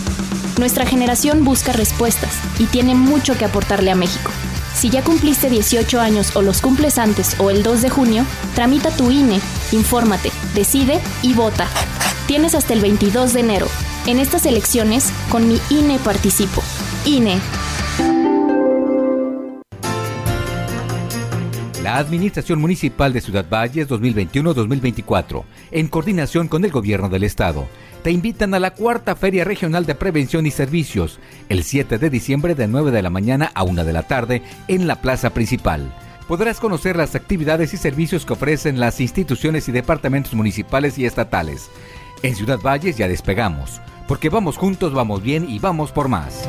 Speaker 27: Nuestra generación busca respuestas y tiene mucho que aportarle a México. Si ya cumpliste 18 años o los cumples antes o el 2 de junio, tramita tu INE, infórmate, decide y vota. Tienes hasta el 22 de enero. En estas elecciones, con mi INE participo. INE.
Speaker 28: La Administración Municipal de Ciudad Valles 2021-2024, en coordinación con el Gobierno del Estado, te invitan a la cuarta Feria Regional de Prevención y Servicios, el 7 de diciembre de 9 de la mañana a 1 de la tarde en la plaza principal. Podrás conocer las actividades y servicios que ofrecen las instituciones y departamentos municipales y estatales. En Ciudad Valles ya despegamos, porque vamos juntos, vamos bien y vamos por más.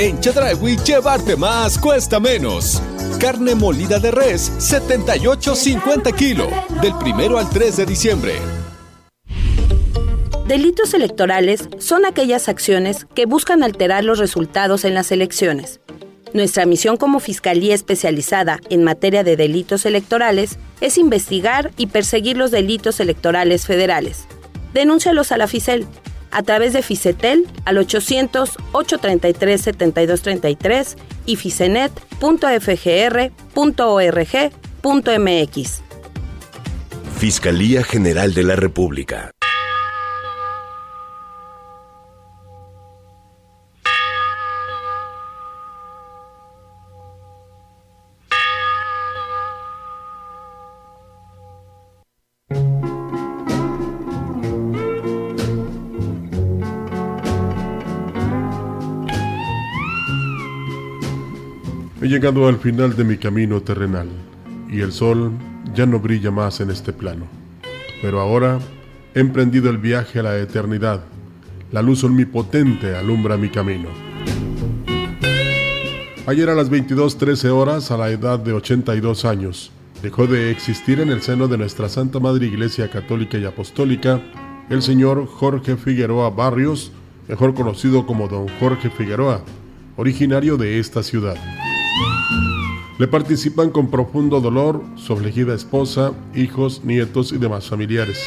Speaker 13: En Chedragui, llevarte más cuesta menos. Carne molida de res, 78.50 kilo, del primero al 3 de diciembre.
Speaker 29: Delitos electorales son aquellas acciones que buscan alterar los resultados en las elecciones. Nuestra misión como Fiscalía especializada en materia de delitos electorales es investigar y perseguir los delitos electorales federales. Denúncialos a la FICEL a través de Ficetel al 800-833-7233 y ficenet.fgr.org.mx.
Speaker 30: Fiscalía General de la República.
Speaker 1: He llegado al final de mi camino terrenal y el sol ya no brilla más en este plano. Pero ahora he emprendido el viaje a la eternidad. La luz omnipotente alumbra mi camino. Ayer a las 22.13 horas, a la edad de 82 años, dejó de existir en el seno de nuestra Santa Madre Iglesia Católica y Apostólica el señor Jorge Figueroa Barrios, mejor conocido como don Jorge Figueroa, originario de esta ciudad. Le participan con profundo dolor su afligida esposa, hijos, nietos y demás familiares.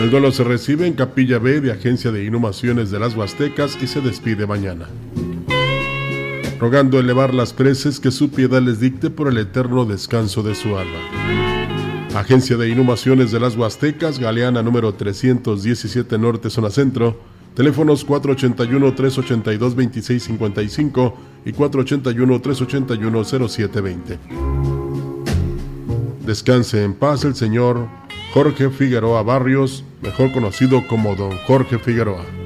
Speaker 1: El duelo se recibe en Capilla B de Agencia de Inhumaciones de las Huastecas y se despide mañana. Rogando elevar las preces que su piedad les dicte por el eterno descanso de su alma. Agencia de Inhumaciones de las Huastecas, Galeana número 317 Norte, Zona Centro, teléfonos 481-382-2655 y 481-381-0720. Descanse en paz el señor Jorge Figueroa Barrios, mejor conocido como don Jorge Figueroa.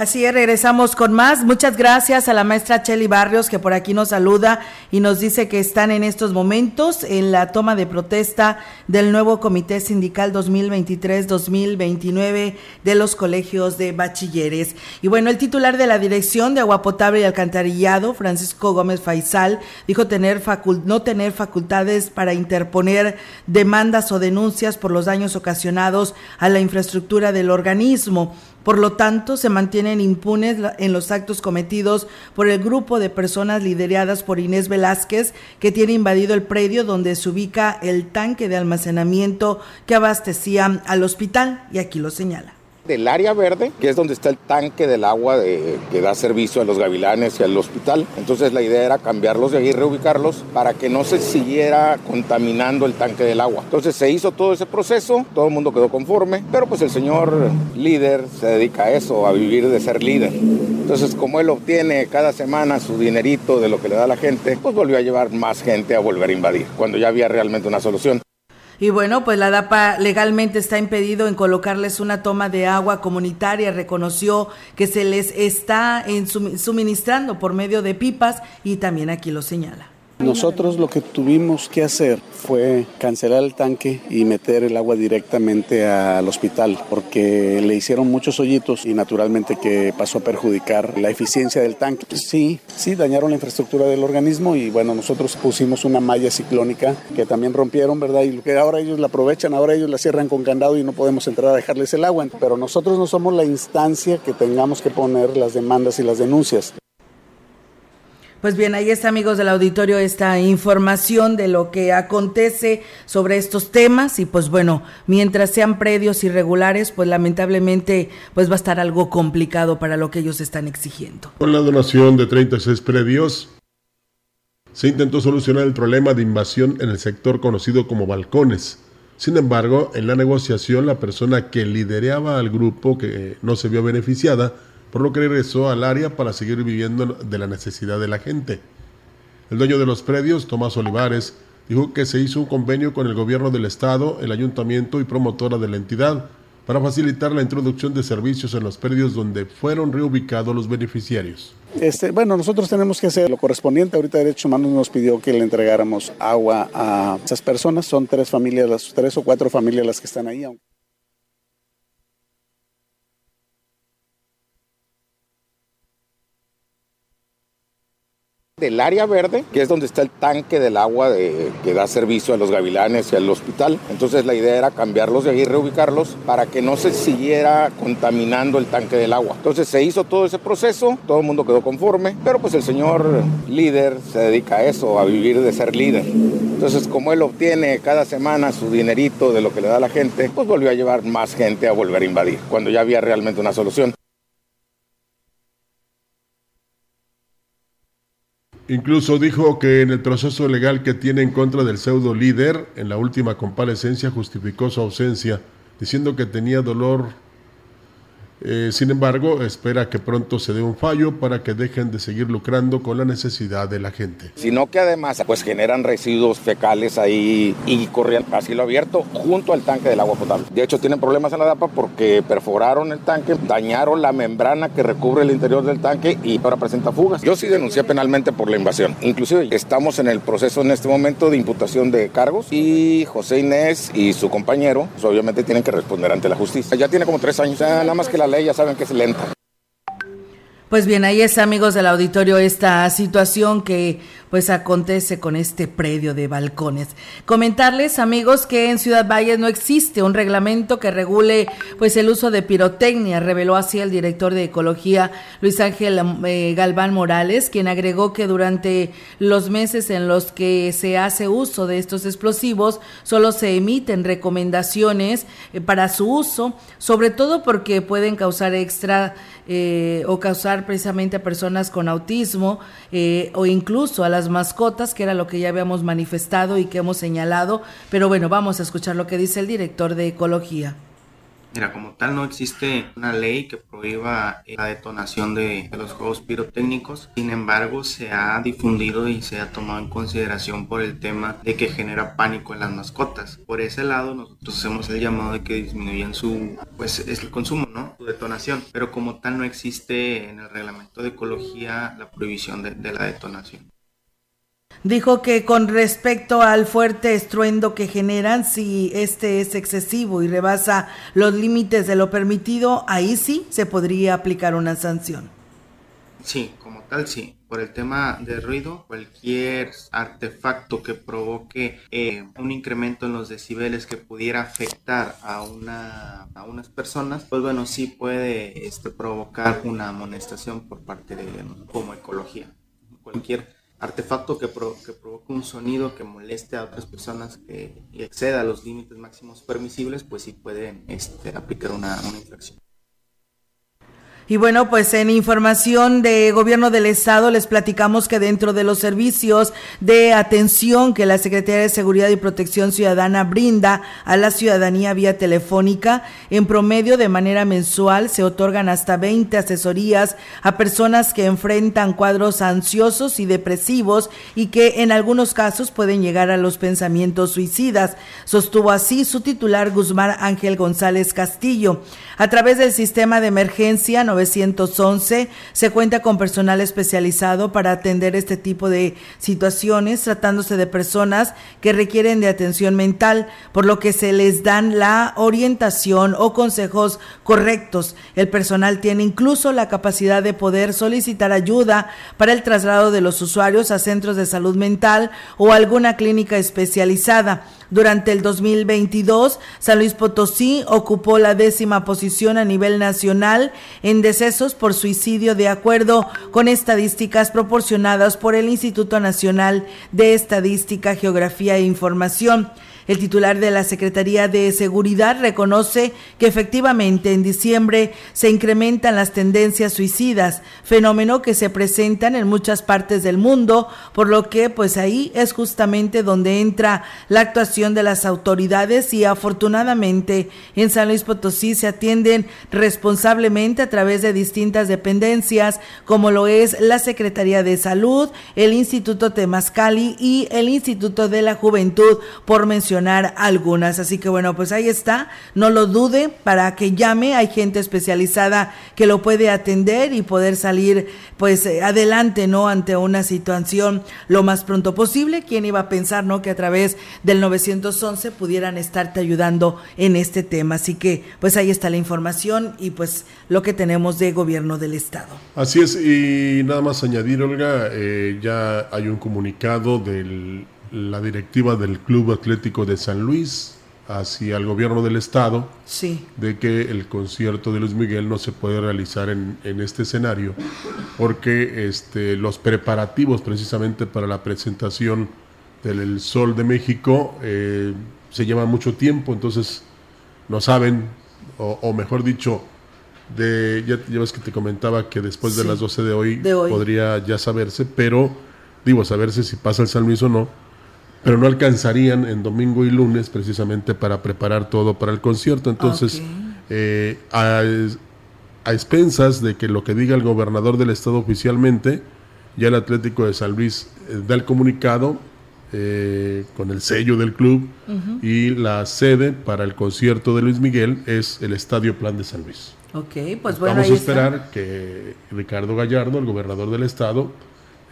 Speaker 2: Así es, regresamos con más. Muchas gracias a la maestra Cheli Barrios que por aquí nos saluda y nos dice que están en estos momentos en la toma de protesta del nuevo Comité Sindical 2023-2029 de los colegios de bachilleres. Y bueno, el titular de la Dirección de Agua Potable y Alcantarillado, Francisco Gómez Faisal, dijo tener no tener facultades para interponer demandas o denuncias por los daños ocasionados a la infraestructura del organismo. Por lo tanto, se mantienen impunes en los actos cometidos por el grupo de personas lideradas por Inés Velázquez, que tiene invadido el predio donde se ubica el tanque de almacenamiento que abastecía al hospital, y aquí lo señala
Speaker 31: del área verde, que es donde está el tanque del agua que da servicio a los gavilanes y al hospital. Entonces la idea era cambiarlos de ahí, reubicarlos para que no se siguiera contaminando el tanque del agua. Entonces se hizo todo ese proceso, todo el mundo quedó conforme, pero pues el señor líder se dedica a eso, a vivir de ser líder. Entonces como él obtiene cada semana su dinerito de lo que le da la gente, pues volvió a llevar más gente a volver a invadir, cuando ya había realmente una solución.
Speaker 2: Y bueno, pues la DAPA legalmente está impedido en colocarles una toma de agua comunitaria. Reconoció que se les está suministrando por medio de pipas y también aquí lo señala.
Speaker 19: Nosotros lo que tuvimos que hacer fue cancelar el tanque y meter el agua directamente al hospital porque le hicieron muchos hoyitos y naturalmente que pasó a perjudicar la eficiencia del tanque. Sí, sí, dañaron la infraestructura del organismo y bueno, nosotros pusimos una malla ciclónica que también rompieron, ¿verdad? Y que ahora ellos la aprovechan, ahora ellos la cierran con candado y no podemos entrar a dejarles el agua. Pero nosotros no somos la instancia que tengamos que poner las demandas y las denuncias.
Speaker 2: Pues bien, ahí está, amigos del auditorio, esta información de lo que acontece sobre estos temas y pues bueno, mientras sean predios irregulares, pues lamentablemente pues va a estar algo complicado para lo que ellos están exigiendo.
Speaker 1: Con la donación de 36 predios, se intentó solucionar el problema de invasión en el sector conocido como balcones. Sin embargo, en la negociación, la persona que lideraba al grupo, que no se vio beneficiada, por lo que regresó al área para seguir viviendo de la necesidad de la gente. El dueño de los predios, Tomás Olivares, dijo que se hizo un convenio con el gobierno del estado, el ayuntamiento y promotora de la entidad para facilitar la introducción de servicios en los predios donde fueron reubicados los beneficiarios.
Speaker 19: Este, bueno, nosotros tenemos que hacer lo correspondiente. Ahorita Derechos Humanos nos pidió que le entregáramos agua a esas personas. Son tres familias, las tres o cuatro familias las que están ahí.
Speaker 31: Del área verde, que es donde está el tanque del agua que da servicio a los gavilanes y al hospital. Entonces la idea era cambiarlos de ahí, reubicarlos para que no se siguiera contaminando el tanque del agua. Entonces se hizo todo ese proceso, todo el mundo quedó conforme, pero pues el señor líder se dedica a eso, a vivir de ser líder. Entonces como él obtiene cada semana su dinerito de lo que le da la gente, pues volvió a llevar más gente a volver a invadir, cuando ya había realmente una solución.
Speaker 1: Incluso dijo que en el proceso legal que tiene en contra del pseudo líder, en la última comparecencia justificó su ausencia, diciendo que tenía dolor Eh, sin embargo, espera que pronto se dé un fallo para que dejen de seguir lucrando con la necesidad de la gente.
Speaker 31: Sino que además pues generan residuos fecales ahí y corrían a cielo abierto junto al tanque del agua potable. De hecho tienen problemas en la DAPA porque perforaron el tanque, dañaron la membrana que recubre el interior del tanque y ahora presenta fugas. Yo sí denuncié penalmente por la invasión. Inclusive estamos en el proceso en este momento de imputación de cargos y José Inés y su compañero pues, obviamente tienen que responder ante la justicia. Ya tiene como tres años, nada más que la ya saben que es lenta.
Speaker 2: Pues bien, ahí es amigos del auditorio esta situación que pues acontece con este predio de balcones. Comentarles, amigos, que en Ciudad Valles no existe un reglamento que regule pues el uso de pirotecnia, reveló así el director de Ecología Luis Ángel eh, Galván Morales, quien agregó que durante los meses en los que se hace uso de estos explosivos solo se emiten recomendaciones eh, para su uso, sobre todo porque pueden causar extra eh, o causar precisamente a personas con autismo o incluso a las mascotas, que era lo que ya habíamos manifestado y que hemos señalado. Pero bueno, vamos a escuchar lo que dice el director de Ecología.
Speaker 32: Mira, como tal no existe una ley que prohíba la detonación de, los juegos pirotécnicos, sin embargo se ha difundido y se ha tomado en consideración por el tema de que genera pánico en las mascotas. Por ese lado nosotros hacemos el llamado de que disminuyan su, pues es el consumo, ¿no? Su detonación, pero como tal no existe en el reglamento de ecología la prohibición de la detonación.
Speaker 2: Dijo que con respecto al fuerte estruendo que generan, si este es excesivo y rebasa los límites de lo permitido, ahí sí se podría aplicar una sanción.
Speaker 32: Sí, como tal, sí. Por el tema de ruido, cualquier artefacto que provoque eh, un incremento en los decibeles que pudiera afectar a, una, a unas personas, pues bueno, sí puede este, provocar una amonestación por parte de como ecología. Cualquier artefacto que, que provoque un sonido que moleste a otras personas que, y exceda los límites máximos permisibles, pues sí puede este, aplicar una infracción.
Speaker 2: Y bueno, pues en información de gobierno del estado les platicamos que dentro de los servicios de atención que la Secretaría de Seguridad y Protección Ciudadana brinda a la ciudadanía vía telefónica, en promedio de manera mensual se otorgan hasta 20 asesorías a personas que enfrentan cuadros ansiosos y depresivos y que en algunos casos pueden llegar a los pensamientos suicidas. Sostuvo así su titular Guzmán Ángel González Castillo. A través del sistema de emergencia 911 se cuenta con personal especializado para atender este tipo de situaciones, tratándose de personas que requieren de atención mental, por lo que se les dan la orientación o consejos correctos. El personal tiene incluso la capacidad de poder solicitar ayuda para el traslado de los usuarios a centros de salud mental o alguna clínica especializada. Durante el 2022, San Luis Potosí ocupó la décima posición a nivel nacional en decesos por suicidio de acuerdo con estadísticas proporcionadas por el Instituto Nacional de Estadística, Geografía e Información. El titular de la Secretaría de Seguridad reconoce que efectivamente en diciembre se incrementan las tendencias suicidas, fenómeno que se presentan en muchas partes del mundo, por lo que pues ahí es justamente donde entra la actuación de las autoridades y afortunadamente en San Luis Potosí se atienden responsablemente a través de distintas dependencias como lo es la Secretaría de Salud, el Instituto Temascali y el Instituto de la Juventud, por mencionar algunas. Así que bueno, pues ahí está, no lo dude para que llame, hay gente especializada que lo puede atender y poder salir pues eh, adelante, ¿no? Ante una situación lo más pronto posible. ¿Quién iba a pensar, ¿no? Que a través del 911 pudieran estarte ayudando en este tema. Así que pues ahí está la información y pues lo que tenemos de gobierno del estado.
Speaker 1: Así es, y nada más añadir, Olga, eh, ya hay un comunicado del la directiva del Club Atlético de San Luis hacia el gobierno del estado
Speaker 2: sí.
Speaker 1: de que el concierto de Luis Miguel no se puede realizar en, en, este escenario porque este, los preparativos precisamente para la presentación del Sol de México eh, se llevan mucho tiempo, entonces no saben, o, mejor dicho, de, ya, ves que te comentaba que después de las 12 de hoy, de hoy, podría ya saberse, pero digo, saberse si pasa el San Luis o no pero no alcanzarían en domingo y lunes precisamente para preparar todo para el concierto. Entonces, eh, a expensas de que lo que diga el gobernador del estado oficialmente, ya el Atlético de San Luis eh, da el comunicado eh, con el sello del club y la sede para el concierto de Luis Miguel es el Estadio Plan de San Luis.
Speaker 33: Ok, pues bueno.
Speaker 1: Vamos a esperar
Speaker 33: está.
Speaker 1: que Ricardo Gallardo, el gobernador del estado,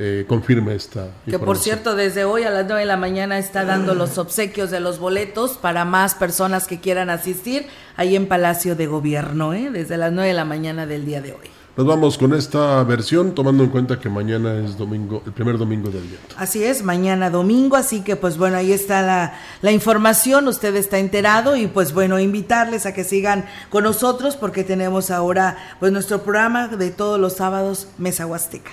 Speaker 1: eh, confirme esta
Speaker 33: Que por cierto, desde hoy a las 9 de la mañana está dando los obsequios de los boletos para más personas que quieran asistir ahí en Palacio de Gobierno, ¿eh? desde las 9 de la mañana del día de hoy.
Speaker 1: Nos vamos con esta versión, tomando en cuenta que mañana es domingo, el primer domingo del día.
Speaker 33: Así es, mañana domingo, así que pues bueno, ahí está la, la información, usted está enterado y pues bueno, invitarles a que sigan con nosotros porque tenemos ahora pues nuestro programa de todos los sábados, Mesa Huasteca.